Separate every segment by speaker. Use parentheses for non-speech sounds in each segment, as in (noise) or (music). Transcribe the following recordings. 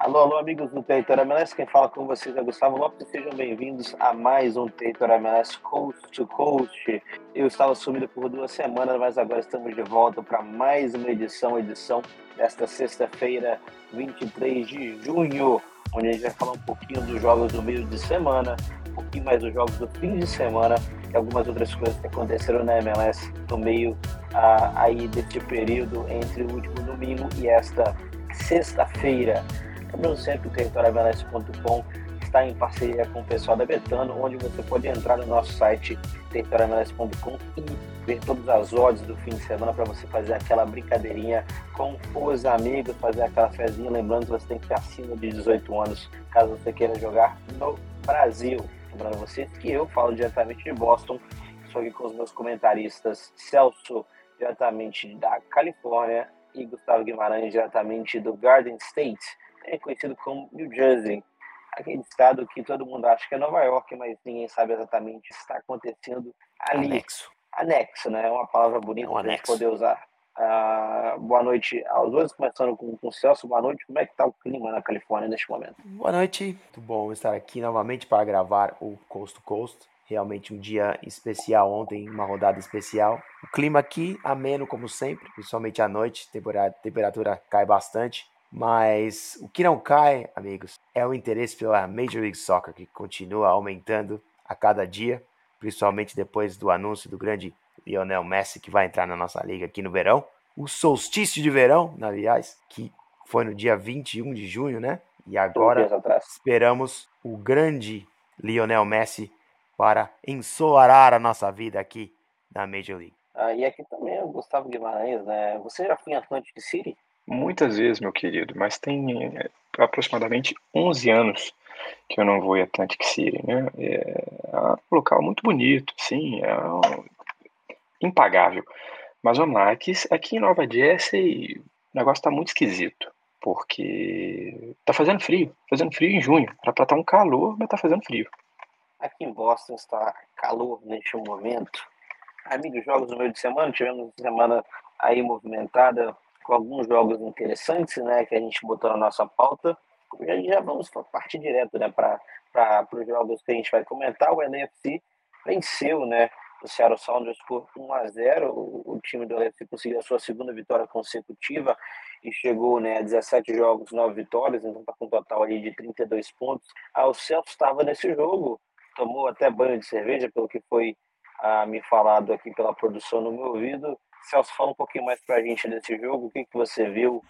Speaker 1: Alô, alô, amigos do Território MLS, quem fala com vocês é Gustavo Lopes, sejam bem-vindos a mais um Território MLS Coast to Coast. Eu estava sumido por duas semanas, mas agora estamos de volta para mais uma edição, edição desta sexta-feira, 23 de junho, onde a gente vai falar um pouquinho dos jogos do meio de semana, um pouquinho mais dos jogos do fim de semana e algumas outras coisas que aconteceram na MLS no meio ah, aí deste período entre o último domingo e esta sexta-feira. Lembrando sempre o territorialmls.com está em parceria com o pessoal da Betano, onde você pode entrar no nosso site territorialmls.com e ver todas as odds do fim de semana para você fazer aquela brincadeirinha com os amigos, fazer aquela fezinha. Lembrando que você tem que ter acima de 18 anos caso você queira jogar no Brasil. Lembrando você que eu falo diretamente de Boston, estou aqui com os meus comentaristas Celso, diretamente da Califórnia, e Gustavo Guimarães, diretamente do Garden State é conhecido como New Jersey, aquele estado que todo mundo acha que é Nova York, mas ninguém sabe exatamente o que está acontecendo ali.
Speaker 2: Anexo.
Speaker 1: Anexo, né? É uma palavra bonita é um para a gente poder usar. Uh, boa noite aos dois, começando com, com o Celso. Boa noite, como é que está o clima na Califórnia neste momento?
Speaker 2: Boa noite, muito bom estar aqui novamente para gravar o Coast to Coast. Realmente um dia especial ontem, uma rodada especial. O clima aqui ameno como sempre, principalmente à noite, temperatura, temperatura cai bastante. Mas o que não cai, amigos, é o interesse pela Major League Soccer, que continua aumentando a cada dia, principalmente depois do anúncio do grande Lionel Messi, que vai entrar na nossa liga aqui no verão. O solstício de verão, aliás, que foi no dia 21 de junho, né? E agora esperamos o grande Lionel Messi para ensolarar a nossa vida aqui na Major League.
Speaker 1: Ah, e aqui também é o Gustavo Guimarães, né? Você já foi em Atlantic City?
Speaker 3: Muitas vezes, meu querido, mas tem é, aproximadamente 11 anos que eu não vou em Atlantic City, né? É um local muito bonito, sim, é um... impagável. Mas vamos lá, aqui, aqui em Nova Jersey o negócio está muito esquisito, porque tá fazendo frio, fazendo frio em junho. Era para estar tá um calor, mas tá fazendo frio.
Speaker 1: Aqui em Boston está calor neste momento. Amigos, jogos no meio de semana, tivemos uma semana aí movimentada, com alguns jogos interessantes, né, que a gente botou na nossa pauta. E já vamos partir direto, né, para os jogos que a gente vai comentar. O LAFC venceu, né, o Seattle Sounders por 1 a 0. O, o time do LAFC conseguiu a sua segunda vitória consecutiva e chegou, né, a 17 jogos, 9 vitórias, então está com um total ali de 32 pontos. Ah, o Celso estava nesse jogo, tomou até banho de cerveja, pelo que foi ah, me falado aqui pela produção no meu ouvido. Celso, fala um pouquinho mais para a gente desse jogo, o que, que você viu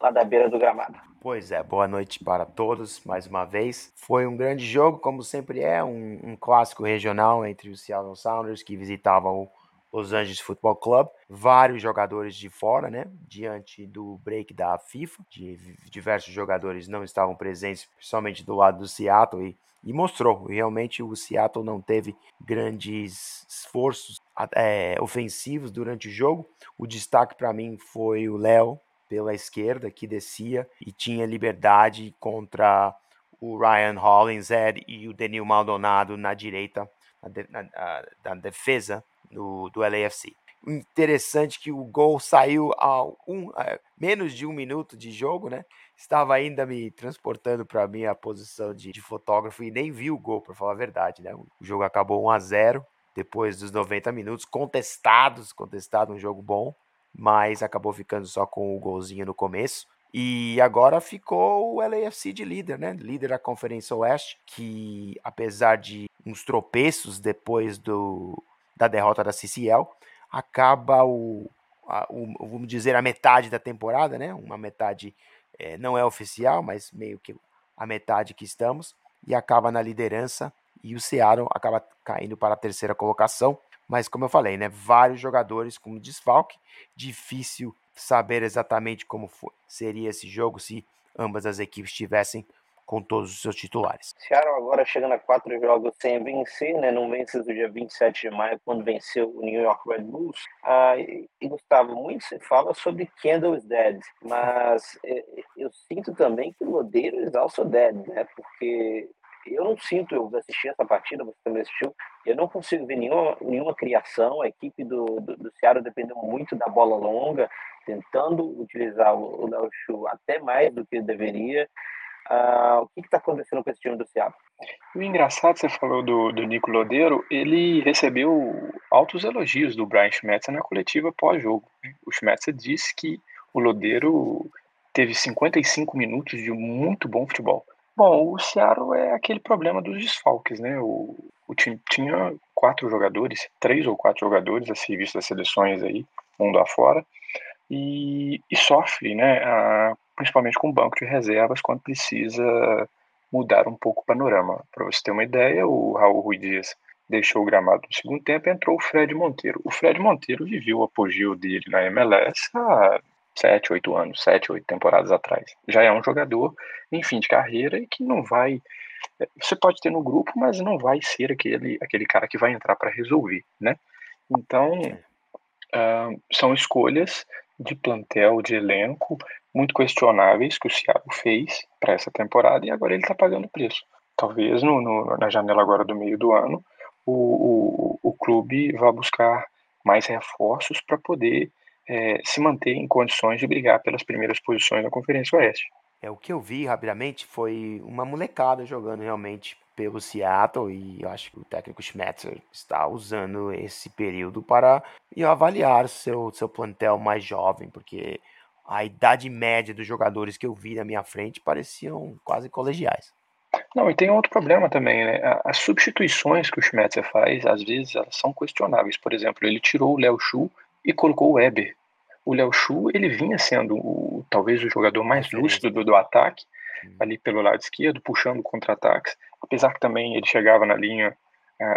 Speaker 1: lá da beira do gramado.
Speaker 2: Pois é, boa noite para todos mais uma vez. Foi um grande jogo, como sempre é, um, um clássico regional entre os Seattle Sounders que visitavam o Los Angeles Football Club, vários jogadores de fora, né? Diante do break da FIFA, de, diversos jogadores não estavam presentes, principalmente do lado do Seattle, e, e mostrou. Realmente o Seattle não teve grandes esforços é, ofensivos durante o jogo. O destaque para mim foi o Léo pela esquerda, que descia e tinha liberdade contra o Ryan Hollins e o Daniel Maldonado na direita, na, na, na defesa do, do LAFC. Interessante que o gol saiu a um, a menos de um minuto de jogo, né? Estava ainda me transportando para a minha posição de, de, fotógrafo e nem vi o gol, para falar a verdade, né? O jogo acabou 1 a 0 depois dos 90 minutos, contestados, contestado um jogo bom, mas acabou ficando só com o golzinho no começo. E agora ficou o LAFC de líder, né? Líder da Conferência Oeste, que apesar de uns tropeços depois do, da derrota da CCL, acaba o, a, o, vamos dizer, a metade da temporada, né? Uma metade é, não é oficial, mas meio que a metade que estamos, e acaba na liderança e o Seattle acaba caindo para a terceira colocação. Mas como eu falei, né, vários jogadores como desfalque, difícil saber exatamente como foi, seria esse jogo se ambas as equipes tivessem com todos os seus titulares.
Speaker 1: Seattle agora chegando a quatro jogos sem vencer, né? Não vence do dia 27 de maio, quando venceu o New York Red Bulls. Ah, e, Gustavo, muito se fala sobre Kendall is dead, mas é, eu sinto também que o Lodeiro is also dead, né? Porque eu não sinto, eu assisti essa partida, você também assistiu, eu não consigo ver nenhuma, nenhuma criação. A equipe do, do, do Ceará dependeu muito da bola longa, tentando utilizar o Léo até mais do que deveria. Uh, o que está acontecendo com esse time do Seattle?
Speaker 3: O engraçado, você falou do, do Nico Lodeiro, ele recebeu altos elogios do Brian Schmetzer na coletiva pós-jogo. O Schmetzer disse que o Lodeiro teve 55 minutos de muito bom futebol. Bom, o Seattle é aquele problema dos desfalques, né? O, o time tinha quatro jogadores, três ou quatro jogadores a serviço das seleções aí, mundo afora, e, e sofre, né? A, principalmente com o banco de reservas quando precisa mudar um pouco o panorama. Para você ter uma ideia, o Raul Rui Dias deixou o gramado no segundo tempo, entrou o Fred Monteiro. O Fred Monteiro viveu o apogeu dele na MLS há sete, oito anos, sete, oito temporadas atrás. Já é um jogador em fim de carreira e que não vai. É, você pode ter no grupo, mas não vai ser aquele, aquele cara que vai entrar para resolver, né? Então, uh, são escolhas de plantel, de elenco, muito questionáveis que o Thiago fez para essa temporada e agora ele está pagando preço. Talvez no, no, na janela agora do meio do ano o, o, o clube vá buscar mais reforços para poder é, se manter em condições de brigar pelas primeiras posições na Conferência Oeste.
Speaker 2: É, o que eu vi rapidamente foi uma molecada jogando realmente pelo Seattle e eu acho que o técnico Schmetzer está usando esse período para avaliar seu, seu plantel mais jovem, porque a idade média dos jogadores que eu vi na minha frente pareciam quase colegiais.
Speaker 3: Não, e tem outro problema também, né? As substituições que o Schmetzer faz, às vezes, elas são questionáveis. Por exemplo, ele tirou o Léo Chu e colocou o Weber. O Léo Chu, ele vinha sendo o, talvez o jogador mais lúcido do, do ataque, uhum. ali pelo lado esquerdo, puxando contra-ataques. Apesar que também ele chegava na linha,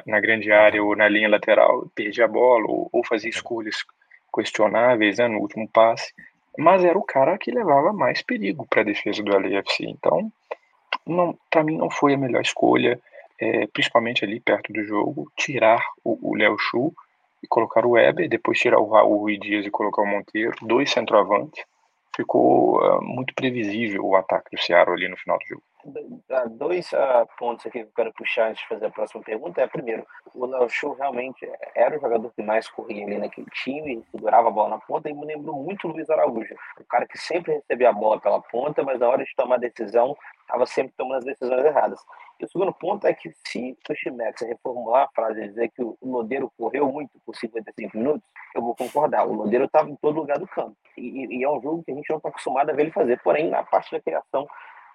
Speaker 3: na grande área ou na linha lateral, perdia a bola ou, ou fazia escolhas questionáveis né, no último passe. Mas era o cara que levava mais perigo para a defesa do LAFC. Então, para mim não foi a melhor escolha, é, principalmente ali perto do jogo, tirar o Léo Chu e colocar o Weber, depois tirar o Raul Rui Dias e colocar o Monteiro, dois centroavantes. Ficou uh, muito previsível o ataque do Ceará ali no final do jogo.
Speaker 1: Dois uh, pontos aqui que eu quero puxar antes de fazer a próxima pergunta. É, primeiro, o Léo Chu realmente era o jogador que mais corria ali naquele time, segurava a bola na ponta, e me lembrou muito o Luiz Araújo. O cara que sempre recebia a bola pela ponta, mas na hora de tomar decisão, estava sempre tomando as decisões erradas. E o segundo ponto é que se o Chimex reformular a frase e dizer que o Lodeiro correu muito por 55 minutos, eu vou concordar. O Lodeiro estava em todo lugar do campo. E, e, é um jogo que a gente não está acostumado a ver ele fazer. Porém, na parte da criação,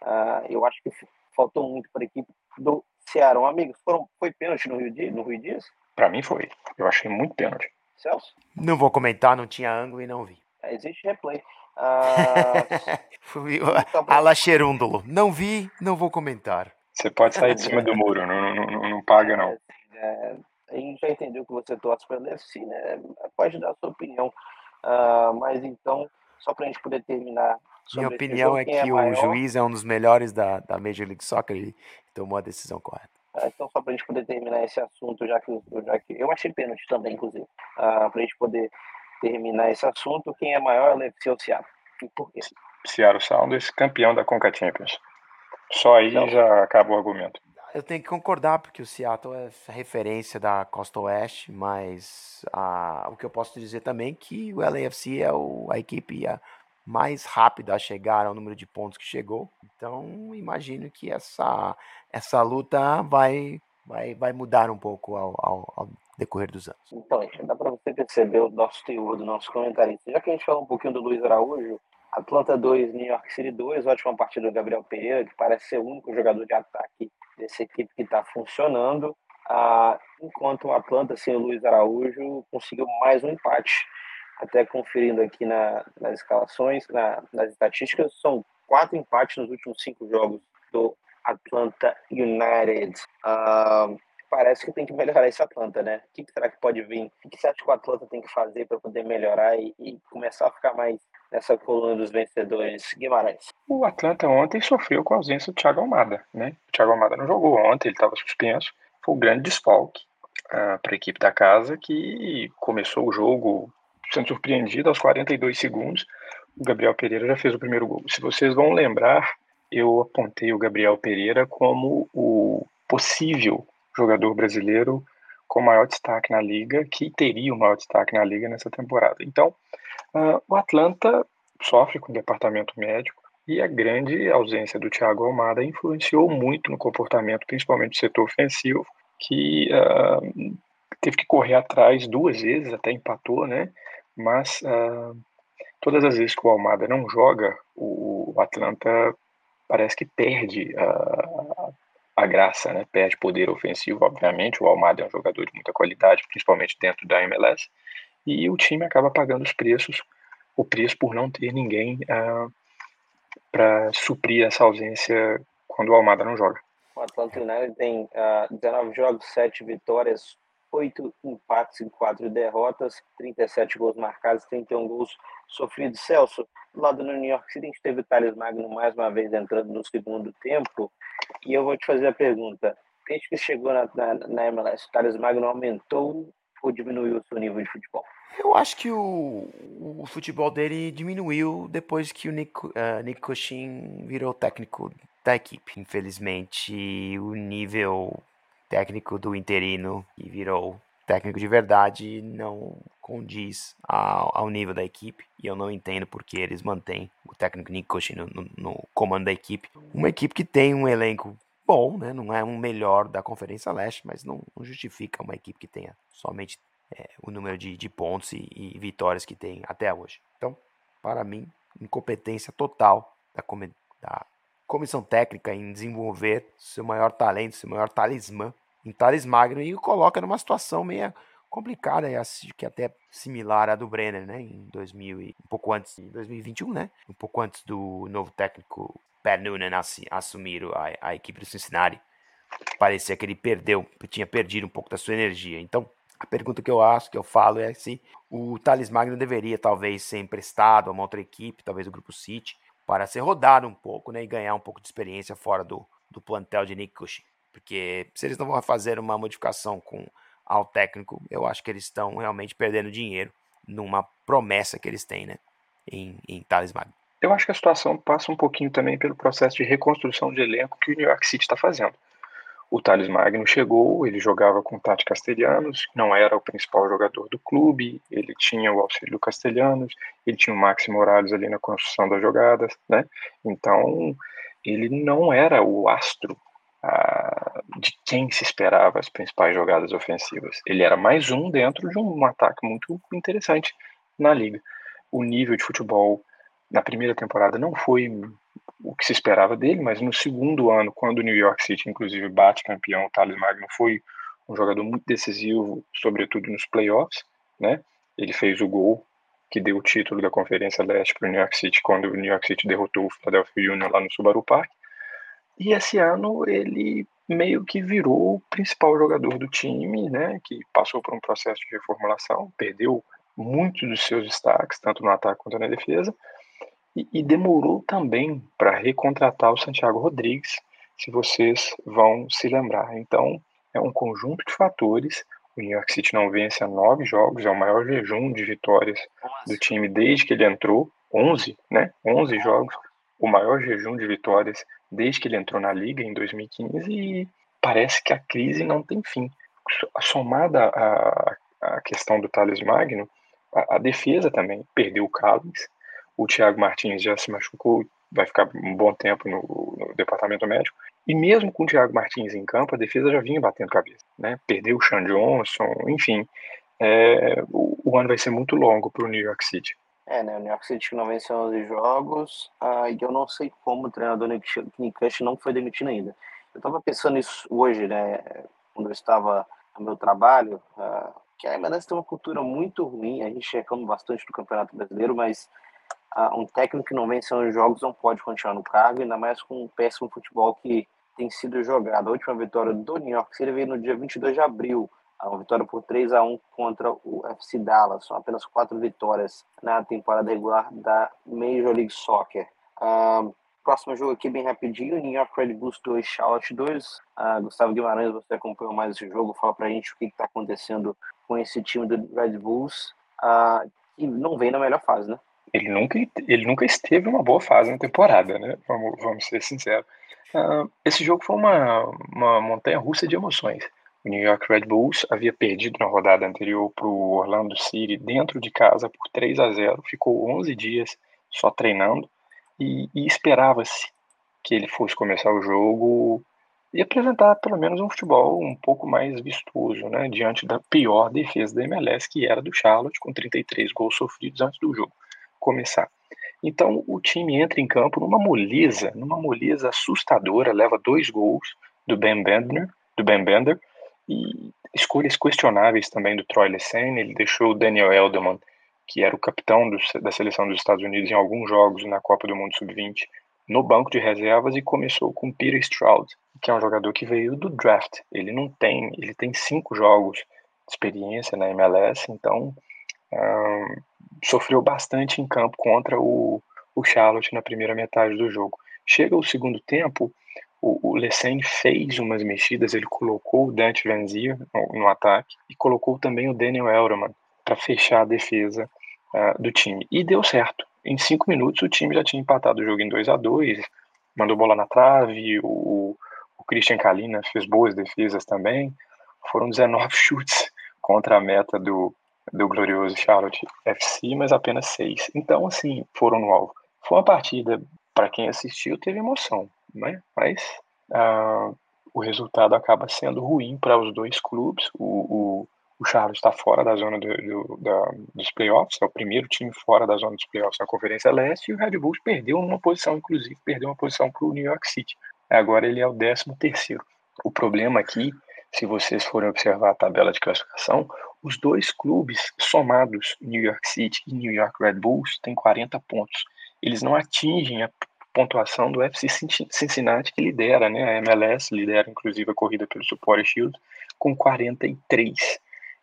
Speaker 1: uh, eu acho que faltou muito para a equipe do Ceará. Amigos, foram, foi pênalti no Rio, Dias, no Rio Dias?
Speaker 3: Para mim foi. Eu achei muito pênalti.
Speaker 1: Celso?
Speaker 2: Não vou comentar, não tinha ângulo e não vi.
Speaker 1: É, existe replay. (laughs) Uh...
Speaker 2: então, Ala Xerúndulo. Não vi, não vou comentar.
Speaker 3: Você pode sair de cima do muro, não, não, não, não paga, não.
Speaker 1: É, a gente já entendeu que você torce para o UFC, né? Pode dar a sua opinião. Uh, mas então, só para a gente poder terminar.
Speaker 2: Minha opinião jogo, é que é o maior... juiz é um dos melhores da, da Major League Soccer e tomou a decisão correta.
Speaker 1: Uh, então, só para a gente poder terminar esse assunto, já que, já que eu achei pênalti também, inclusive, uh, para a gente poder terminar esse assunto, quem é maior é o UFC ou Seattle? E por quê?
Speaker 3: Seattle Sounders, campeão da Conca Champions. Só aí então, já acaba o argumento.
Speaker 2: Eu tenho que concordar, porque o Seattle é referência da Costa Oeste, mas a, o que eu posso dizer também é que o LAFC é o, a equipe a mais rápida a chegar ao número de pontos que chegou. Então, imagino que essa, essa luta vai, vai, vai mudar um pouco ao, ao, ao decorrer dos anos.
Speaker 1: Então, dá para você perceber o nosso teor do nosso comentarista. Já que a gente falou um pouquinho do Luiz Araújo, Atlanta 2, New York City 2, ótima partida do Gabriel Pereira, que parece ser o único jogador de ataque dessa equipe que está funcionando. Ah, enquanto o Atlanta, sem o Luiz Araújo, conseguiu mais um empate. Até conferindo aqui na, nas escalações, na, nas estatísticas, são quatro empates nos últimos cinco jogos do Atlanta United. Ah, parece que tem que melhorar esse Atlanta, né? O que, será que pode vir? O que você acha que o Atlanta tem que fazer para poder melhorar e, e, começar a ficar mais nessa coluna dos vencedores? Guimarães.
Speaker 3: O Atlanta ontem sofreu com a ausência do Thiago Almada, né? O Thiago Almada não jogou ontem, ele estava suspenso. Foi um grande desfalque uh, para a equipe da casa que começou o jogo sendo surpreendido aos 42 segundos. O Gabriel Pereira já fez o primeiro gol. Se vocês vão lembrar, eu apontei o Gabriel Pereira como o possível jogador brasileiro com maior destaque na liga, que teria o maior destaque na liga nessa temporada. Então, uh, o Atlanta sofre com o departamento médico, E a grande ausência do Thiago Almada influenciou muito no comportamento, principalmente do setor ofensivo, que uh, teve que correr atrás duas vezes, até empatou, né? Mas uh, todas as vezes que o Almada não joga, o Atlanta parece que perde a, a graça, né? Perde poder ofensivo, obviamente. O Almada é um jogador de muita qualidade, principalmente dentro da MLS, e o time acaba pagando os preços, o preço por não ter ninguém uh, para suprir essa ausência quando o Almada não joga.
Speaker 1: O Atlanta United tem uh, 19 jogos, 7 vitórias, 8 empates e 4 derrotas, 37 gols marcados, 31 gols sofridos. Celso, do lado do New York City, a gente teve o Thales Magno mais uma vez entrando no segundo tempo, e eu vou te fazer a pergunta. Desde que chegou na, na, na MLS, o Thales Magno aumentou ou diminuiu o seu nível de futebol?
Speaker 2: Eu acho que o, o futebol dele diminuiu depois que o Nick, uh, Nick Cushing virou técnico da equipe. Infelizmente, o nível técnico do interino que virou técnico de verdade não condiz ao, ao, nível da equipe e eu não entendo porque eles mantêm o técnico Nick no, no, no, comando da equipe. Uma equipe que tem um elenco bom, né? não é um melhor da Conferência Leste, mas não, não justifica uma equipe que tenha somente é, o número de, de pontos e, e, vitórias que tem até hoje. Então, para mim, incompetência total da, da comissão técnica em desenvolver seu maior talento, seu maior talismã em Thales Magno e o coloca numa situação meio complicada, que até similar à do Brenner, né, em 2000 e um pouco antes de 2021, né, um pouco antes do novo técnico Pat Noonan assumir a, a equipe do Cincinnati. Parecia que ele perdeu, tinha perdido um pouco da sua energia. Então, a pergunta que eu acho, que eu falo é se o Thales Magno deveria talvez ser emprestado a uma outra equipe, talvez o Grupo City, para ser rodado um pouco né, e ganhar um pouco de experiência fora do, do plantel de Nick Cushing. Porque se eles não vão fazer uma modificação com ao técnico, eu acho que eles estão realmente perdendo dinheiro numa promessa que eles têm né, em, em Magno.
Speaker 3: Eu acho que a situação passa um pouquinho também pelo processo de reconstrução de elenco que o New York City está fazendo. O Thales Magno chegou, ele jogava com Tati Castelhanos, não era o principal jogador do clube, ele tinha o auxílio Castelhanos, ele tinha o Máximo Morales ali na construção das jogadas, né? Então, ele não era o astro ah, de quem se esperava as principais jogadas ofensivas. Ele era mais um dentro de um ataque muito interessante na liga. O nível de futebol na primeira temporada não foi o que se esperava dele, mas no segundo ano, quando o New York City, inclusive, bate campeão, o Thales Magno foi um jogador muito decisivo, sobretudo nos playoffs, né? Ele fez o gol que deu o título da Conferência Leste para o New York City, quando o New York City derrotou o Philadelphia Union lá no Subaru Park. E esse ano ele meio que virou o principal jogador do time, né? Que passou por um processo de reformulação, perdeu muitos dos seus destaques, tanto no ataque quanto na defesa, e, e demorou também para recontratar o Santiago Rodrigues, se vocês vão se lembrar. Então, é um conjunto de fatores. O New York City não vence há nove jogos, é o maior jejum de vitórias do time desde que ele entrou. 11, né? 11 jogos, o maior jejum de vitórias desde que ele entrou na liga em 2015 e parece que a crise não tem fim. Somada à, à questão do Thales Magno, a, a defesa também perdeu o Carlos, o Thiago Martins já se machucou, vai ficar um bom tempo no, no, departamento médico. E mesmo com o Thiago Martins em campo, a defesa já vinha batendo cabeça. Né? Perdeu o Sean Johnson, enfim. É, o, o, ano vai ser muito longo para o New York City.
Speaker 1: É, né? O New York City não venceu 11 jogos uh, e eu não sei como o treinador Nick Cush não foi demitido ainda. Eu estava pensando isso hoje, né? Quando eu estava no meu trabalho, uh, que a MLS tem uma cultura muito ruim. A gente reclama bastante do Campeonato Brasileiro, mas um técnico que não vence os jogos não pode continuar no cargo, ainda mais com um péssimo futebol que tem sido jogado. A última vitória do New York City veio no dia 22 de abril, uma vitória por 3 a 1 contra o FC Dallas. São apenas quatro vitórias na temporada regular da Major League Soccer. Uh, próximo jogo aqui bem rapidinho, New York Red Bulls 2, Charlotte 2. Uh, Gustavo Guimarães, você acompanhou mais esse jogo, fala pra gente o que está acontecendo com esse time do Red Bulls, que não vem na melhor fase, né?
Speaker 3: Ele nunca, ele nunca esteve uma boa fase na temporada, né? Vamos, vamos ser sinceros. Uh, esse jogo foi uma, uma montanha russa de emoções. O New York Red Bulls havia perdido na rodada anterior para o Orlando City dentro de casa por 3 a 0 ficou 11 dias só treinando. e, e esperava-se que ele fosse começar o jogo e apresentar pelo menos um futebol um pouco mais vistoso, né, diante da pior defesa da MLS, que era do Charlotte, com 33 gols sofridos antes do jogo começar. Então o time entra em campo numa moleza, numa moleza assustadora, leva dois gols do Ben Bender, do Ben Bender e escolhas questionáveis também do Troy Lesane, ele deixou o Daniel Elderman, que era o capitão do, da seleção dos Estados Unidos em alguns jogos na Copa do Mundo Sub-20, no banco de reservas e começou com Peter Stroud, que é um jogador que veio do draft. Ele não tem, ele tem cinco jogos de experiência na MLS, então sofreu bastante em campo contra o, o Charlotte na primeira metade do jogo. Chega o segundo tempo, o, o Lessene fez umas mexidas, ele colocou o Dante Vanzia no, no ataque e colocou também o Daniel Elderman para fechar a defesa uh, do time. E deu certo. Em cinco minutos o time já tinha empatado o jogo em 2 a 2 mandou bola na trave, o, o Christian Kalina fez boas defesas também. Foram 19 (laughs) chutes contra a meta do, do glorioso Charlotte FC, mas apenas seis. Então, assim, foram no alvo. Foi uma partida, para quem assistiu, teve emoção né? Mas uh, o resultado acaba sendo ruim para os dois clubes. O, o, o Charles está fora da zona do, do, da, dos playoffs, é o primeiro time fora da zona dos playoffs na Conferência Leste, e o Red Bulls perdeu uma posição, inclusive, perdeu uma posição para o New York City. Agora ele é o 13 terceiro. O problema aqui, se vocês forem observar a tabela de classificação, os dois clubes somados, New York City e New York Red Bulls, têm 40 pontos. Eles não atingem a pontuação do FC Cincinnati, que lidera, né? A MLS lidera, inclusive, a corrida pelo Support Shield, com 43.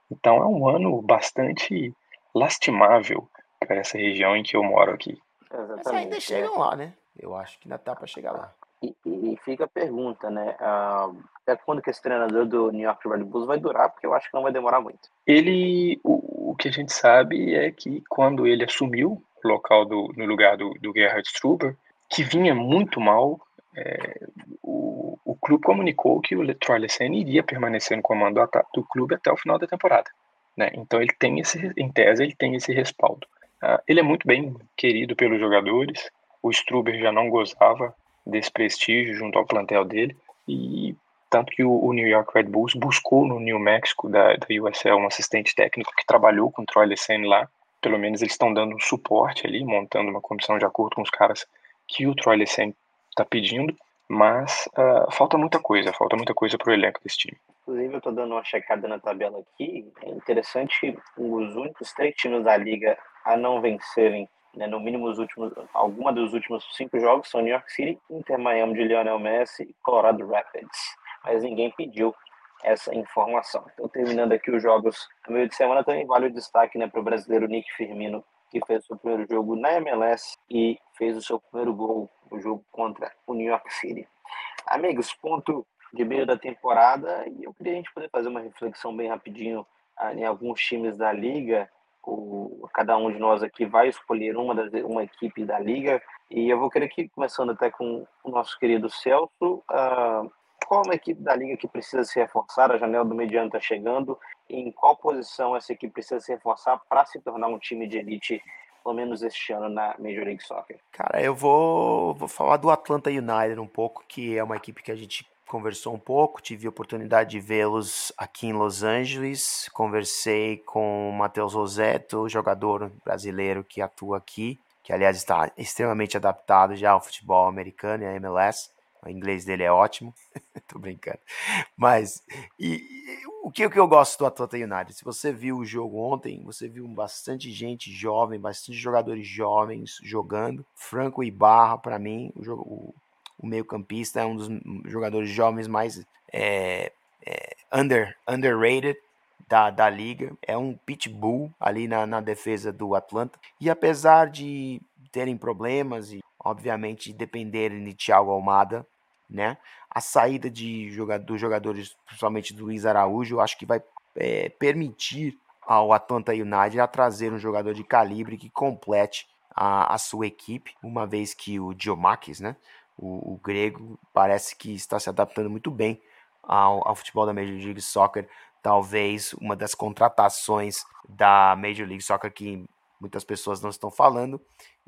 Speaker 3: Então é um ano bastante lastimável para essa região em que eu moro aqui.
Speaker 2: Exatamente. Mas ainda chegam lá, né? Eu acho que ainda tá para chegar lá.
Speaker 1: E, e, fica a pergunta, né? Uh, até quando que esse treinador do New York Red Bulls vai durar? Porque eu acho que não vai demorar muito.
Speaker 3: Ele, o, o que a gente sabe é que quando ele assumiu o local do, no lugar do, do Gerhard Struber, que vinha muito mal, é, o, o clube comunicou que o Troy Lesene iria permanecer no comando do clube até o final da temporada. Né? Então ele tem esse, em tese, ele tem esse respaldo. Uh, ele é muito bem querido pelos jogadores. O Struber já não gozava desse prestígio junto ao plantel dele e tanto que o, o New York Red Bulls buscou no New Mexico da, da USL um assistente técnico que trabalhou com o Troy Lesene lá. Pelo menos eles estão dando um suporte ali, montando uma comissão de acordo com os caras que o Troy Lesene está pedindo, mas uh, falta muita coisa, falta muita coisa para o elenco desse time.
Speaker 1: Inclusive, eu estou dando uma checada na tabela aqui. É interessante, os únicos três times da liga a não vencerem, né, no mínimo os últimos, alguma dos últimos cinco jogos são New York City, Inter Miami de Lionel Messi e Colorado Rapids. Mas ninguém pediu essa informação. Então, terminando aqui os jogos no meio de semana, também vale o destaque né, para o brasileiro Nick Firmino, que fez o seu primeiro jogo na MLS e fez o seu primeiro gol no jogo contra o New York City. Amigos, ponto de meio da temporada e eu queria a gente poder fazer uma reflexão bem rapidinho ah, em alguns times da liga. O, cada um de nós aqui vai escolher uma, das, uma equipe da liga e eu vou querer aqui, começando até com o nosso querido Celso, uh, qual é uma equipe da liga que precisa se reforçar? A janela do mediano está chegando. Em qual posição essa equipe precisa se reforçar para se tornar um time de elite, pelo menos este ano, na Major League Soccer?
Speaker 2: Cara, eu vou, vou falar do Atlanta United um pouco, que é uma equipe que a gente conversou um pouco, tive a oportunidade de vê-los aqui em Los Angeles, conversei com o Matheus Rosetto, jogador brasileiro que atua aqui, que aliás está extremamente adaptado já ao futebol americano e à MLS. O inglês dele é ótimo. (laughs) Tô brincando. Mas e, e, o que, o que eu gosto do Atlanta United? Se você viu o jogo ontem, você viu bastante gente jovem, bastante jogadores jovens jogando. Franco e Barra, para mim, o, o, o meio-campista é um dos jogadores jovens mais é, é, under, underrated da, da liga. É um pitbull ali na, na defesa do Atlanta. E apesar de terem problemas e obviamente dependerem de Thiago Almada, né? A saída de jogador, dos jogadores, principalmente do Luiz Araújo, acho que vai é, permitir ao Atlanta United a trazer um jogador de calibre que complete a, a sua equipe, uma vez que o Diomakis, né? O, o, grego parece que está se adaptando muito bem ao, ao futebol da Major League Soccer. Talvez uma das contratações da Major League Soccer que muitas pessoas não estão falando,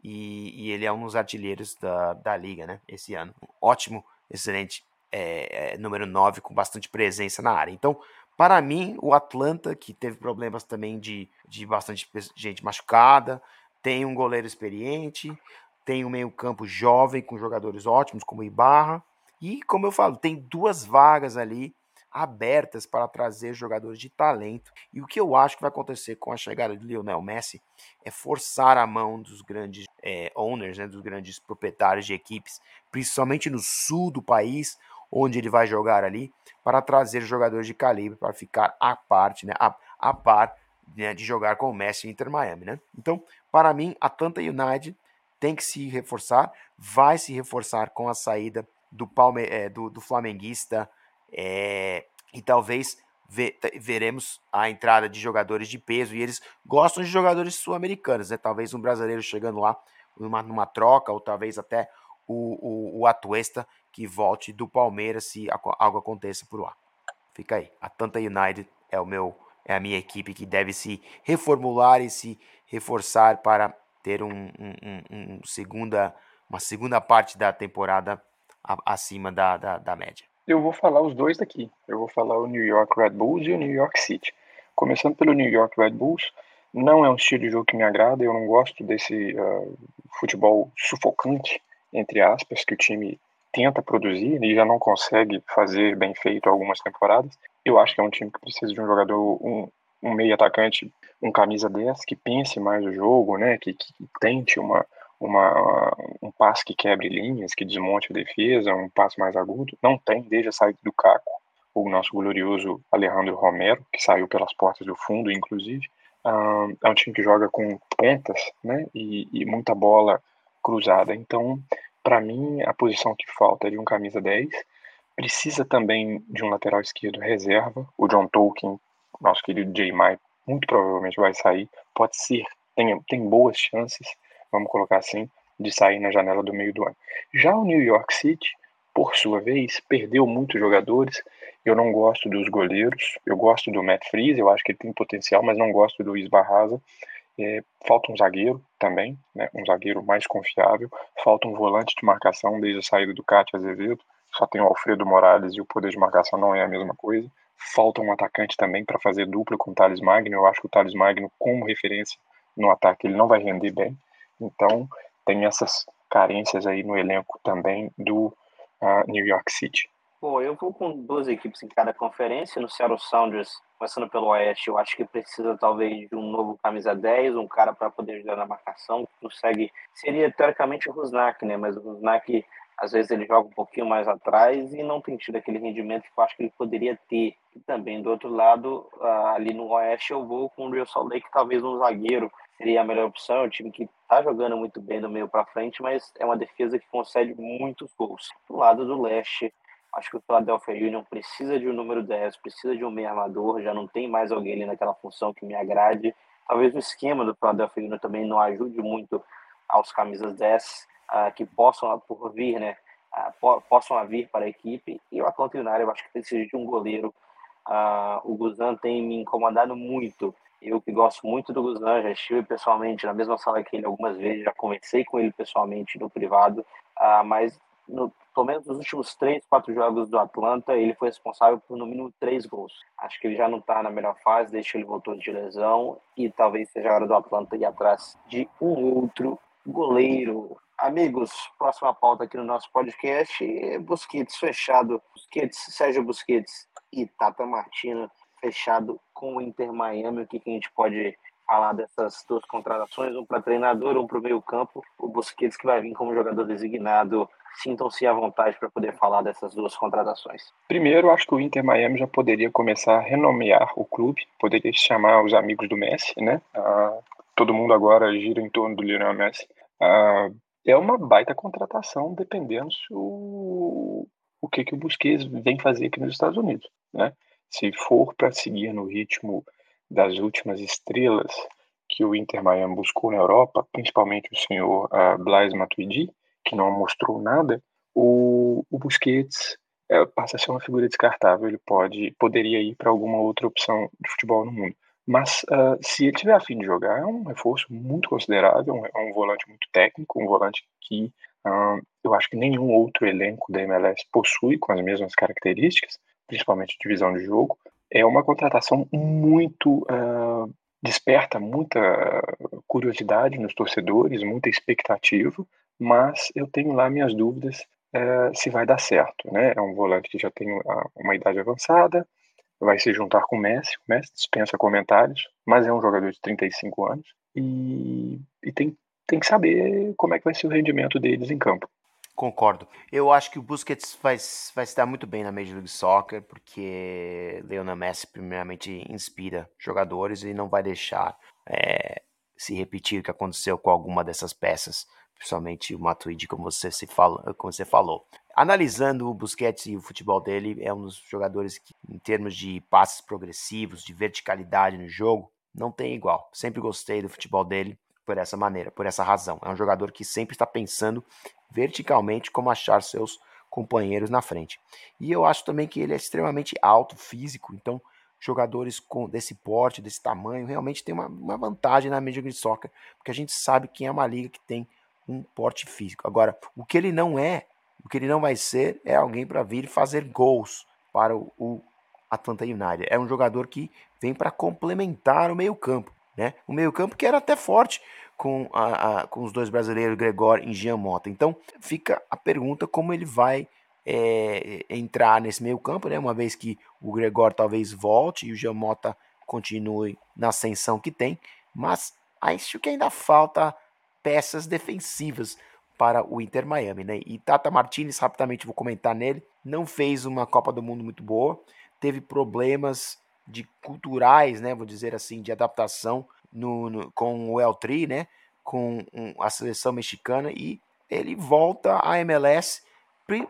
Speaker 2: e, e ele é um dos artilheiros da, da liga, né? Esse ano. Um ótimo, excelente é, é, número 9, com bastante presença na área. Então, para mim, o Atlanta, que teve problemas também de, de bastante gente machucada, tem um goleiro experiente, tem um meio-campo jovem com jogadores ótimos, como Ibarra. E, como eu falo, tem duas vagas ali abertas para trazer jogadores de talento. E o que eu acho que vai acontecer com a chegada de Lionel Messi é forçar a mão dos grandes é, owners, né, dos grandes proprietários de equipes, principalmente no sul do país, onde ele vai jogar ali, para trazer jogadores de calibre para ficar à parte, né, a, a par né, de jogar com o Messi e Inter Miami. Né? Então, para mim, Atlanta United tem que se reforçar, vai se reforçar com a saída do, Palme é, do, do flamenguista é, e talvez ve veremos a entrada de jogadores de peso e eles gostam de jogadores sul-americanos, né? Talvez um brasileiro chegando lá numa, numa troca ou talvez até o, o, o Atuesta que volte do Palmeiras se algo aconteça por lá. Fica aí. A Tanta United é o meu é a minha equipe que deve se reformular e se reforçar para ter um, um, um, segunda, uma segunda parte da temporada acima da, da, da média.
Speaker 3: Eu vou falar os dois daqui. Eu vou falar o New York Red Bulls e o New York City. Começando pelo New York Red Bulls, não é um estilo de jogo que me agrada. Eu não gosto desse uh, futebol sufocante, entre aspas, que o time tenta produzir e já não consegue fazer bem feito algumas temporadas. Eu acho que é um time que precisa de um jogador, um, um meio atacante, um camisa 10, que pense mais o jogo, né? Que, que tente uma, uma, um passe que quebre linhas, que desmonte a defesa, um passe mais agudo. Não tem desde a saída do Caco, o nosso glorioso Alejandro Romero, que saiu pelas portas do fundo, inclusive. é um time que joga com pontas né, e, e muita bola cruzada. Então, para mim, a posição que falta é de um camisa 10. Precisa também de um lateral esquerdo reserva. O John Tolkien, nosso querido J. Mai, muito provavelmente vai sair. Pode ser, tem, tem boas chances vamos colocar assim, de sair na janela do meio do ano. Já o New York City, por sua vez, perdeu muitos jogadores. Eu não gosto dos goleiros, eu gosto do Matt Freeze, eu acho que ele tem potencial, mas não gosto do Luiz Barraza. É, falta um zagueiro também, né, um zagueiro mais confiável. Falta um volante de marcação desde a saída do Cátia Azevedo. Só tem o Alfredo Morales e o poder de marcação não é a mesma coisa. Falta um atacante também para fazer dupla com o Thales Magno. Eu acho que o Thales Magno, como referência no ataque, ele não vai render bem. Então, tem essas carências aí no elenco também do uh, New York City.
Speaker 1: Pô, eu vou com duas equipes em cada conferência. No Seattle Sounders, começando pelo Oeste, eu acho que precisa talvez de um novo camisa 10, um cara para poder ajudar na marcação, consegue. Seria teoricamente o Rusnak, né? Mas o Rusnak, às vezes, ele joga um pouquinho mais atrás e não tem tido aquele rendimento que eu acho que ele poderia ter. E também, do outro lado, uh, ali no Oeste, eu vou com o Real Salt Lake, talvez um zagueiro seria a melhor opção. É um time que está jogando muito bem do meio para frente, mas é uma defesa que concede muitos gols. Do lado do leste, acho que o Philadelphia Union precisa de um número 10, precisa de um meio armador, já não tem mais alguém ali naquela função que me agrade. Talvez o esquema do Philadelphia Union também não ajude muito aos camisas 10 ah, que possam por vir, né? Uh, possam vir para a equipe. E o Atlanta United, eu acho que precisa de um goleiro. Uh, o Guzan tem me incomodado muito eu que gosto muito do Guzan, já estive pessoalmente na mesma sala que ele algumas vezes, já conversei com ele pessoalmente no privado, mas no, pelo menos nos últimos três, quatro jogos do Atlanta, ele foi responsável por no mínimo três gols. Acho que ele já não está na melhor fase, desde que ele voltou de lesão, e talvez seja a hora do Atlanta ir atrás de um outro goleiro. Amigos, próxima pauta aqui no nosso podcast, Busquets fechado, Busquets, Sérgio Busquets e Tata Martino fechado com o Inter Miami. O que, que a gente pode falar dessas duas contratações, um para treinador, um para o meio campo. O Busquets que vai vir como jogador designado. Sintam-se à vontade para poder falar dessas duas contratações.
Speaker 3: Primeiro, acho que o Inter Miami já poderia começar a renomear o clube, poderia chamar os amigos do Messi, né? Ah, todo mundo agora gira em torno do Lionel Messi. Ah, é uma baita contratação, dependendo o, o que, que o Busquets vem fazer aqui nos Estados Unidos, né? Se for para seguir no ritmo das últimas estrelas que o Inter Miami buscou na Europa, principalmente o senhor uh, Blaise Matuidi, que não mostrou nada, o, o Busquets uh, passa a ser uma figura descartável. Ele pode, poderia ir para alguma outra opção de futebol no mundo. Mas uh, se ele tiver a fim de jogar, é um reforço muito considerável, é um volante muito técnico, um volante que uh, eu acho que nenhum outro elenco da MLS possui com as mesmas características, principalmente divisão de jogo. É uma contratação muito uh, desperta muita curiosidade nos torcedores, muita expectativa, mas eu tenho lá minhas dúvidas se vai dar certo. Né? É um volante que já tem uma idade avançada, vai se juntar com o Messi. O Messi dispensa comentários, mas é um jogador de 35 anos e, e tem, tem que saber como é que vai ser o rendimento deles em campo.
Speaker 2: Concordo. Eu acho que o Busquets vai, vai se dar muito bem na Major League Soccer, porque Leonel Messi, primeiramente, inspira jogadores e não vai deixar é, se repetir o que aconteceu com alguma dessas peças, principalmente o Matuidi, como você, se fala, como você falou. Analisando o Busquets e o futebol dele, é um dos jogadores que, em termos de passes progressivos, de verticalidade no jogo, não tem igual. Sempre gostei do futebol dele por essa maneira, por essa razão. É um jogador que sempre está pensando verticalmente como achar seus companheiros na frente. E eu acho também que ele é extremamente alto, físico, então jogadores com desse porte, desse tamanho, realmente tem uma, uma vantagem na Major League Soccer, porque a gente sabe que é uma liga que tem um porte físico. Agora, o que ele não é o que ele não vai ser é alguém para vir fazer gols para o, o Atlanta United. É um jogador que vem para complementar o meio-campo. Né? O meio-campo que era até forte com, a, a, com os dois brasileiros, Gregor e Jean Mota. Então fica a pergunta como ele vai é, entrar nesse meio-campo, né? uma vez que o Gregor talvez volte e o Jean Mota continue na ascensão que tem, mas acho que ainda falta peças defensivas para o Inter Miami, né? E Tata Martinez, rapidamente vou comentar nele, não fez uma Copa do Mundo muito boa, teve problemas de culturais, né? Vou dizer assim, de adaptação no, no com o El Tri, né? Com um, a seleção mexicana e ele volta à MLS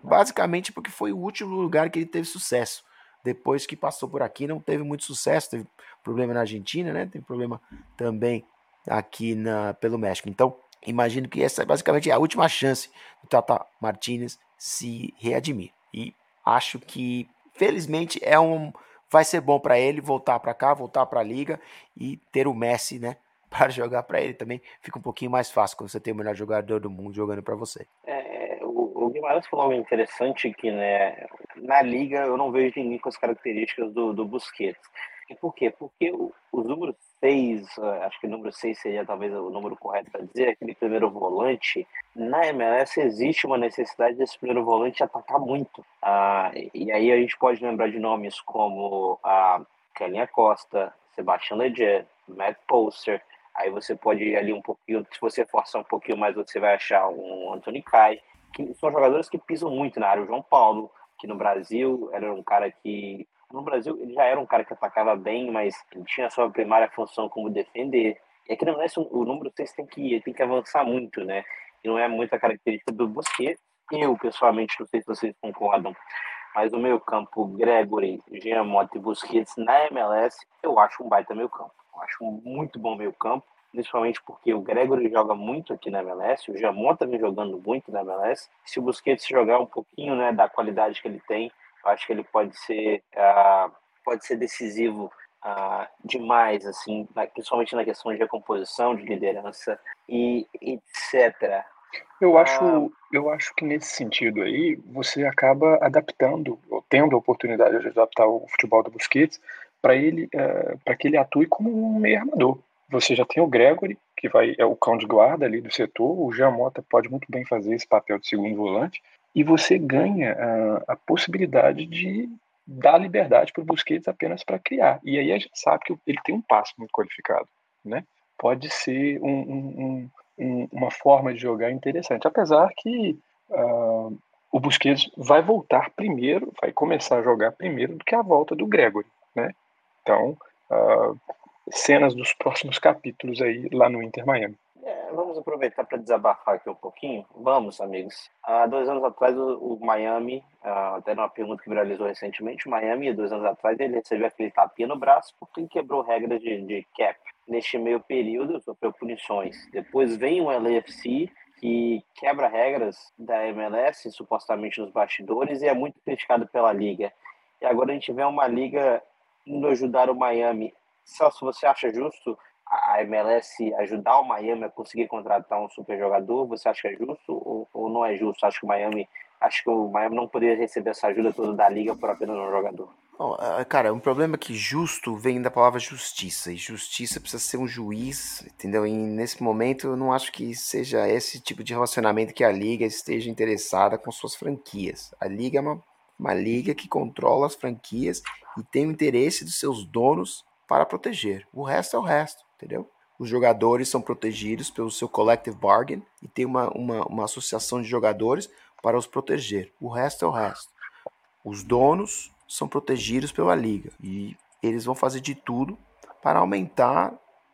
Speaker 2: basicamente porque foi o último lugar que ele teve sucesso. Depois que passou por aqui, não teve muito sucesso, teve problema na Argentina, né? Teve problema também aqui na, pelo México. Então, imagino que essa é basicamente a última chance do Tata Martinez se readimir. E acho que, felizmente, é um vai ser bom para ele voltar para cá, voltar para a liga e ter o Messi, né, (laughs) para jogar para ele também. Fica um pouquinho mais fácil quando você tem o melhor jogador do mundo jogando para você.
Speaker 1: É, o, o Guimarães falou algo interessante que, né, na liga eu não vejo ninguém com as características do, do Busquets. E por quê? Porque o, os números 6, eh, acho que o número 6 seria talvez o número correto para dizer, aquele primeiro volante, na MLS existe uma necessidade desse primeiro volante atacar muito. Ah, e aí a gente pode lembrar de nomes como a Kelinha Costa, Sebastião Leger, Matt Poster, aí você pode ir ali um pouquinho, se você forçar um pouquinho mais, você vai achar um Anthony Kai, que são jogadores que pisam muito na área. O João Paulo, que no Brasil era um cara que no Brasil, ele já era um cara que atacava bem, mas tinha sua primária função como defender. E aqui na MLS, o número 6 tem que, tem que avançar muito, né? E não é muita característica do Busquets. Eu, pessoalmente, não sei se vocês concordam, mas o meio campo, Gregory, Mota e Busquets na MLS, eu acho um baita meio campo. Eu acho um muito bom meio campo, principalmente porque o Gregory joga muito aqui na MLS, o Mota vem jogando muito na MLS. Se o Busquets jogar um pouquinho né, da qualidade que ele tem, acho que ele pode ser, uh, pode ser decisivo uh, demais, assim, principalmente na questão de recomposição, de liderança e etc.
Speaker 3: Eu acho, uh, eu acho que nesse sentido aí você acaba adaptando, ou tendo a oportunidade de adaptar o futebol do Busquets para ele, uh, para que ele atue como um meio armador. Você já tem o Gregory, que vai é o cão de guarda ali do setor, o Jean Mota pode muito bem fazer esse papel de segundo volante, e você ganha a, a possibilidade de dar liberdade para o Busquets apenas para criar. E aí a gente sabe que ele tem um passo muito qualificado, né? Pode ser um, um, um, uma forma de jogar interessante, apesar que uh, o Busquets vai voltar primeiro, vai começar a jogar primeiro do que a volta do Gregory, né? Então, uh, cenas dos próximos capítulos aí lá no Inter Miami.
Speaker 1: É, vamos aproveitar para desabafar aqui um pouquinho. Vamos, amigos. Há dois anos atrás, o, Miami, uh, até numa pergunta que viralizou recentemente, o Miami, dois anos atrás, ele recebeu aquele tapinha no braço porque quebrou regras de, de cap. Neste meio período, sofreu punições. Depois vem o LAFC, que quebra regras da MLS, supostamente nos bastidores, e é muito criticado pela liga. E agora a gente vê uma liga indo ajudar o Miami Celso, você acha justo a MLS ajudar o Miami a conseguir contratar um super jogador? Você acha que é justo ou, ou não é justo? Acho que o Miami acho que o Miami não poderia receber essa ajuda toda da liga por apenas um jogador.
Speaker 2: Bom, cara, um problema é que justo vem da palavra justiça, e justiça precisa ser um juiz, entendeu? E nesse momento eu não acho que seja esse tipo de relacionamento que a liga esteja interessada com suas franquias. A liga é uma, uma liga que controla as franquias e tem o interesse dos seus donos para proteger. O resto é o resto, entendeu? Os jogadores são protegidos pelo seu collective bargain e tem uma, uma, uma associação de jogadores para os proteger. O resto é o resto. Os donos são protegidos pela liga e eles vão fazer de tudo para aumentar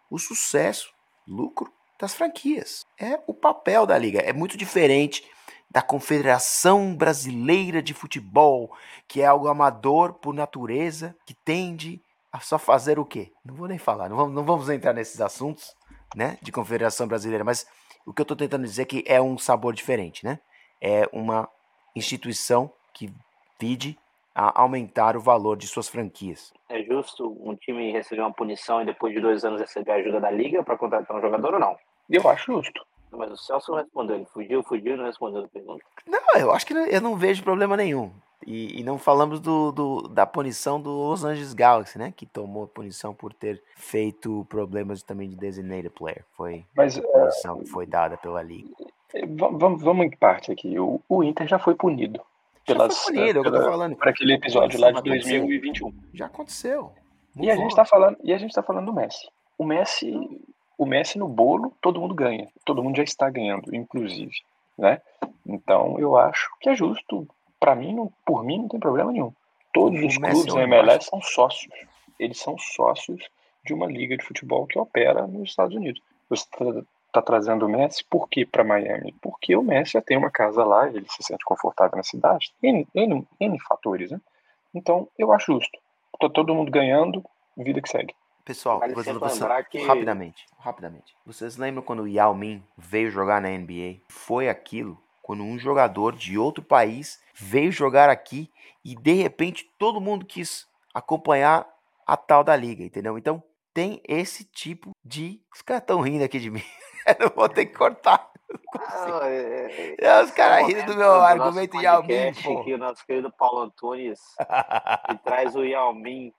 Speaker 2: o sucesso, lucro das franquias. É o papel da liga. É muito diferente da Confederação Brasileira de Futebol, que é algo amador por natureza, que tende a só fazer o quê? Não vou nem falar, não vamos, não vamos entrar nesses assuntos, né, de Confederação Brasileira, mas o que eu estou tentando dizer é que é um sabor diferente, né? É uma instituição que vide a aumentar o valor de suas franquias.
Speaker 1: É justo um time receber uma punição e depois de dois anos receber a ajuda da liga para contratar um jogador ou não?
Speaker 3: Eu acho justo.
Speaker 1: Mas o Celso não respondeu, ele fugiu, fugiu e não respondeu a pergunta.
Speaker 2: Não, eu acho que eu não vejo problema nenhum. E, e não falamos do, do, da punição do Los Angeles Galaxy, né? Que tomou punição por ter feito problemas também de designated player. Foi
Speaker 3: Mas,
Speaker 2: a punição é... que foi dada pela liga.
Speaker 3: Vamos, vamos em parte aqui. O, o Inter já foi punido.
Speaker 2: Pelas, já foi punido, é pela, eu tô falando.
Speaker 3: Por aquele episódio lá de 2021.
Speaker 2: Já aconteceu.
Speaker 3: e a, gente tá falando, e a gente tá falando do Messi. O Messi, o Messi no bolo, todo mundo ganha. Todo mundo já está ganhando, inclusive. Né? Então eu acho que é justo. Para mim, não, por mim, não tem problema nenhum. Todos os Messi clubes da MLS são sócios. Eles são sócios de uma liga de futebol que opera nos Estados Unidos. Você tá trazendo o Messi, por que para Miami? Porque o Messi já tem uma casa lá, ele se sente confortável na cidade, N, N, N fatores, né? Então, eu acho justo. Tá todo mundo ganhando, vida que segue.
Speaker 2: Pessoal, você, você, que... rapidamente, rapidamente. Vocês lembram quando o Yao Ming veio jogar na NBA? Foi aquilo quando um jogador de outro país veio jogar aqui e de repente todo mundo quis acompanhar a tal da liga, entendeu? Então tem esse tipo de. Os caras estão rindo aqui de mim. (laughs) eu vou ter que cortar. Não, é, é, os caras rindo do meu argumento Yao Ming.
Speaker 1: Aqui, o nosso querido Paulo Antunes (laughs) e traz o Yao Ming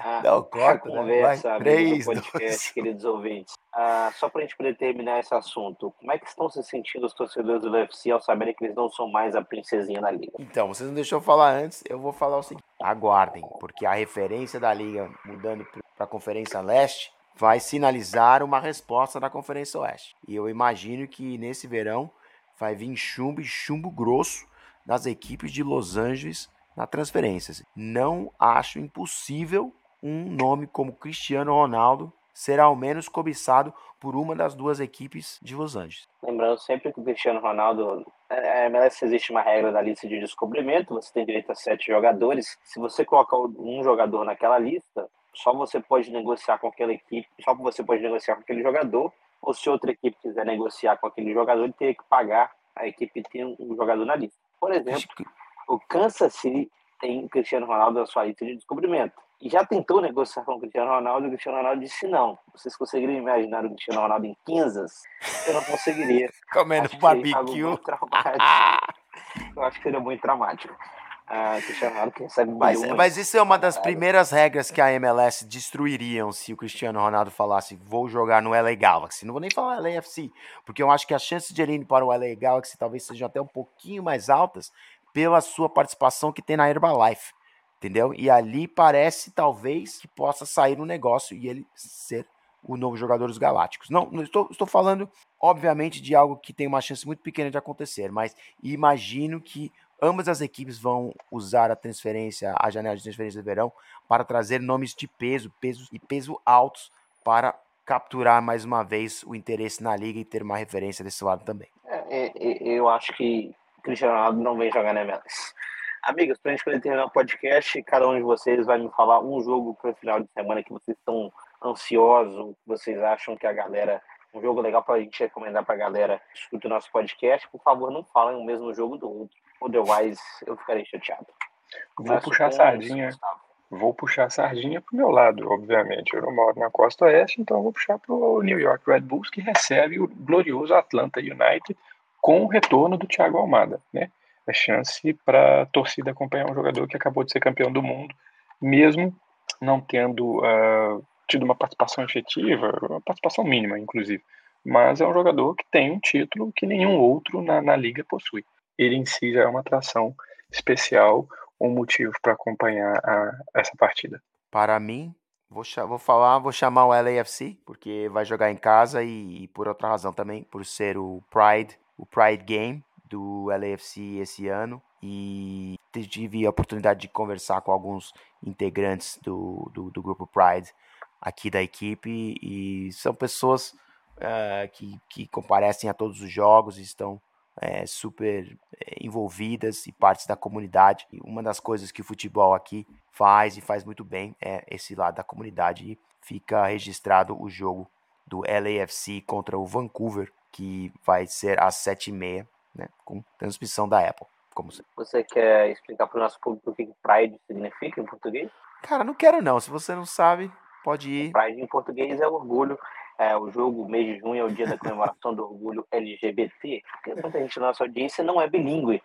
Speaker 2: a, Não, corta, né? conversa, né? Três, (laughs)
Speaker 1: podcast, dois. queridos ouvintes. Ah, só para a gente poder terminar esse assunto, como é que estão se sentindo os torcedores do UFC ao saberem que eles não são mais a princesinha da liga?
Speaker 2: Então, vocês não deixou eu falar antes, eu vou falar o seguinte: aguardem, porque a referência da liga mudando para a Conferência Leste vai sinalizar uma resposta da Conferência Oeste. E eu imagino que nesse verão vai vir chumbo e chumbo grosso das equipes de Los Angeles na transferência. Não acho impossível um nome como Cristiano Ronaldo ser ao menos cobiçado por uma das duas equipes de Los Angeles.
Speaker 1: Lembrando sempre que o Cristiano Ronaldo, é, é, existe uma regra da lista de descobrimento, você tem direito a sete jogadores. Se você colocar um jogador naquela lista, só você pode negociar com aquela equipe, só você pode negociar com aquele jogador, ou se outra equipe quiser negociar com aquele jogador, ele teria que pagar a equipe ter um jogador na lista. Por exemplo, o Kansas City tem o Cristiano Ronaldo na sua lista de descobrimento. E já tentou negociar com o Cristiano Ronaldo e o Cristiano Ronaldo disse não. Vocês conseguiriam imaginar o Cristiano Ronaldo em Kansas? Eu não conseguiria. (laughs)
Speaker 2: Comendo barbecue. (laughs)
Speaker 1: Eu acho que seria muito traumático a Cristiano Ronaldo que recebe
Speaker 2: mas, mas isso é uma das primeiras regras que a MLS destruiriam se o Cristiano Ronaldo falasse vou jogar no LA Galaxy. Não vou nem falar LAFC, porque eu acho que as chances de ele ir para o LA Galaxy talvez sejam até um pouquinho mais altas pela sua participação que tem na Herbalife, entendeu? E ali parece talvez que possa sair um negócio e ele ser o novo jogador dos Galácticos. Não, não estou, estou falando, obviamente, de algo que tem uma chance muito pequena de acontecer, mas imagino que Ambas as equipes vão usar a transferência, a janela de transferência de verão, para trazer nomes de peso, peso e peso altos para capturar mais uma vez o interesse na liga e ter uma referência desse lado também.
Speaker 1: É, é, é eu acho que Cristiano Ronaldo não vem jogar na MLS. Amigos, para a gente poder terminar o podcast, cada um de vocês vai me falar um jogo para o final de semana que vocês estão ansiosos, que vocês acham que a galera um jogo legal para a gente recomendar para a galera que escuta o nosso podcast, por favor, não falem o mesmo jogo do outro. Otherwise, eu ficarei chateado.
Speaker 3: Vou puxar a sardinha. vou puxar a sardinha para o meu lado, obviamente. Eu não moro na costa oeste, então vou puxar para o New York Red Bulls, que recebe o glorioso Atlanta United com o retorno do Thiago Almada, né? A chance para a torcida acompanhar um jogador que acabou de ser campeão do mundo, mesmo não tendo uh, tido uma participação efetiva, uma participação mínima, inclusive. Mas é um jogador que tem um título que nenhum outro na, na liga possui. Ele em si já é uma atração especial, um motivo para acompanhar a, essa partida?
Speaker 2: Para mim, vou, vou falar, vou chamar o LAFC, porque vai jogar em casa e, e, por outra razão também, por ser o Pride, o Pride Game do LAFC esse ano. E tive a oportunidade de conversar com alguns integrantes do, do, do grupo Pride aqui da equipe e são pessoas uh, que, que comparecem a todos os jogos e estão é, super é, envolvidas e partes da comunidade. E uma das coisas que o futebol aqui faz e faz muito bem é esse lado da comunidade. E fica registrado o jogo do LAFC contra o Vancouver, que vai ser às 7h30, né, com transmissão da Apple. Como
Speaker 1: Você quer explicar para o nosso público o que Pride significa em português?
Speaker 2: Cara, não quero não. Se você não sabe, pode ir.
Speaker 1: Pride em português é orgulho é, o jogo, mês de junho, é o dia da comemoração do orgulho LGBT, porque muita gente na nossa audiência não é bilíngue,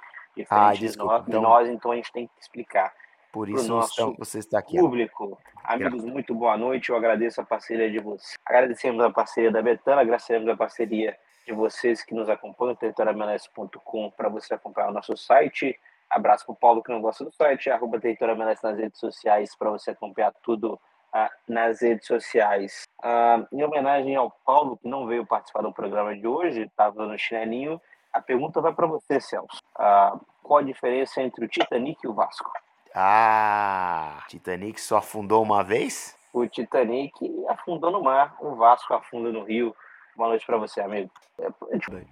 Speaker 1: ah, desculpa, de, nós, então... nós, então a gente tem que explicar.
Speaker 2: Por isso nosso você está aqui.
Speaker 1: Público, amigos, muito boa noite. Eu agradeço a parceria de vocês. Agradecemos a parceria da Betana, agradecemos a parceria de vocês que nos acompanham, territorialmls.com, para você acompanhar o nosso site. Abraço para o Paulo que não gosta do site, arroba territorialmls nas redes sociais para você acompanhar tudo ah, nas redes sociais. Ah, em homenagem ao Paulo, que não veio participar do programa de hoje, estava no chinelinho, a pergunta vai para você, Celso. Ah, qual a diferença entre o Titanic e o Vasco?
Speaker 2: Ah, Titanic só afundou uma vez?
Speaker 1: O Titanic afundou no mar, o Vasco afunda no rio. Boa noite para você, amigo.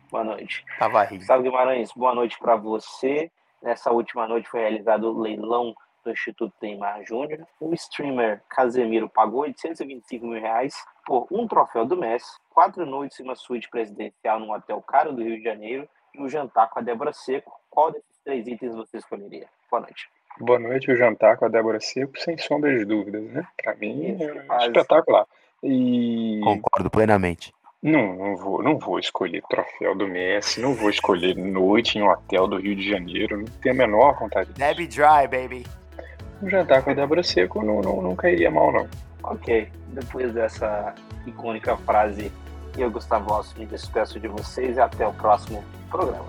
Speaker 1: Boa noite.
Speaker 2: Tava rindo.
Speaker 1: Salve Guimarães, boa noite para você. Nessa última noite foi realizado o leilão do Instituto Neymar Júnior. O streamer Casemiro pagou 825 mil reais por um troféu do Messi, quatro noites em uma suíte presidencial num hotel caro do Rio de Janeiro e um jantar com a Débora Seco. Qual desses três itens você escolheria? Boa noite.
Speaker 3: Boa noite, o jantar com a Débora Seco, sem sombra de dúvidas, né? Para mim é espetacular. E...
Speaker 2: Concordo plenamente.
Speaker 3: Não, não vou, não vou escolher troféu do Messi, não vou escolher noite em um hotel do Rio de Janeiro, não tenho a menor vontade.
Speaker 2: Debbie Dry, baby
Speaker 3: um jantar com a Débora Seco não, não, não cairia mal, não.
Speaker 1: Ok, depois dessa icônica frase, eu, Gustavo Alves, me despeço de vocês e até o próximo programa.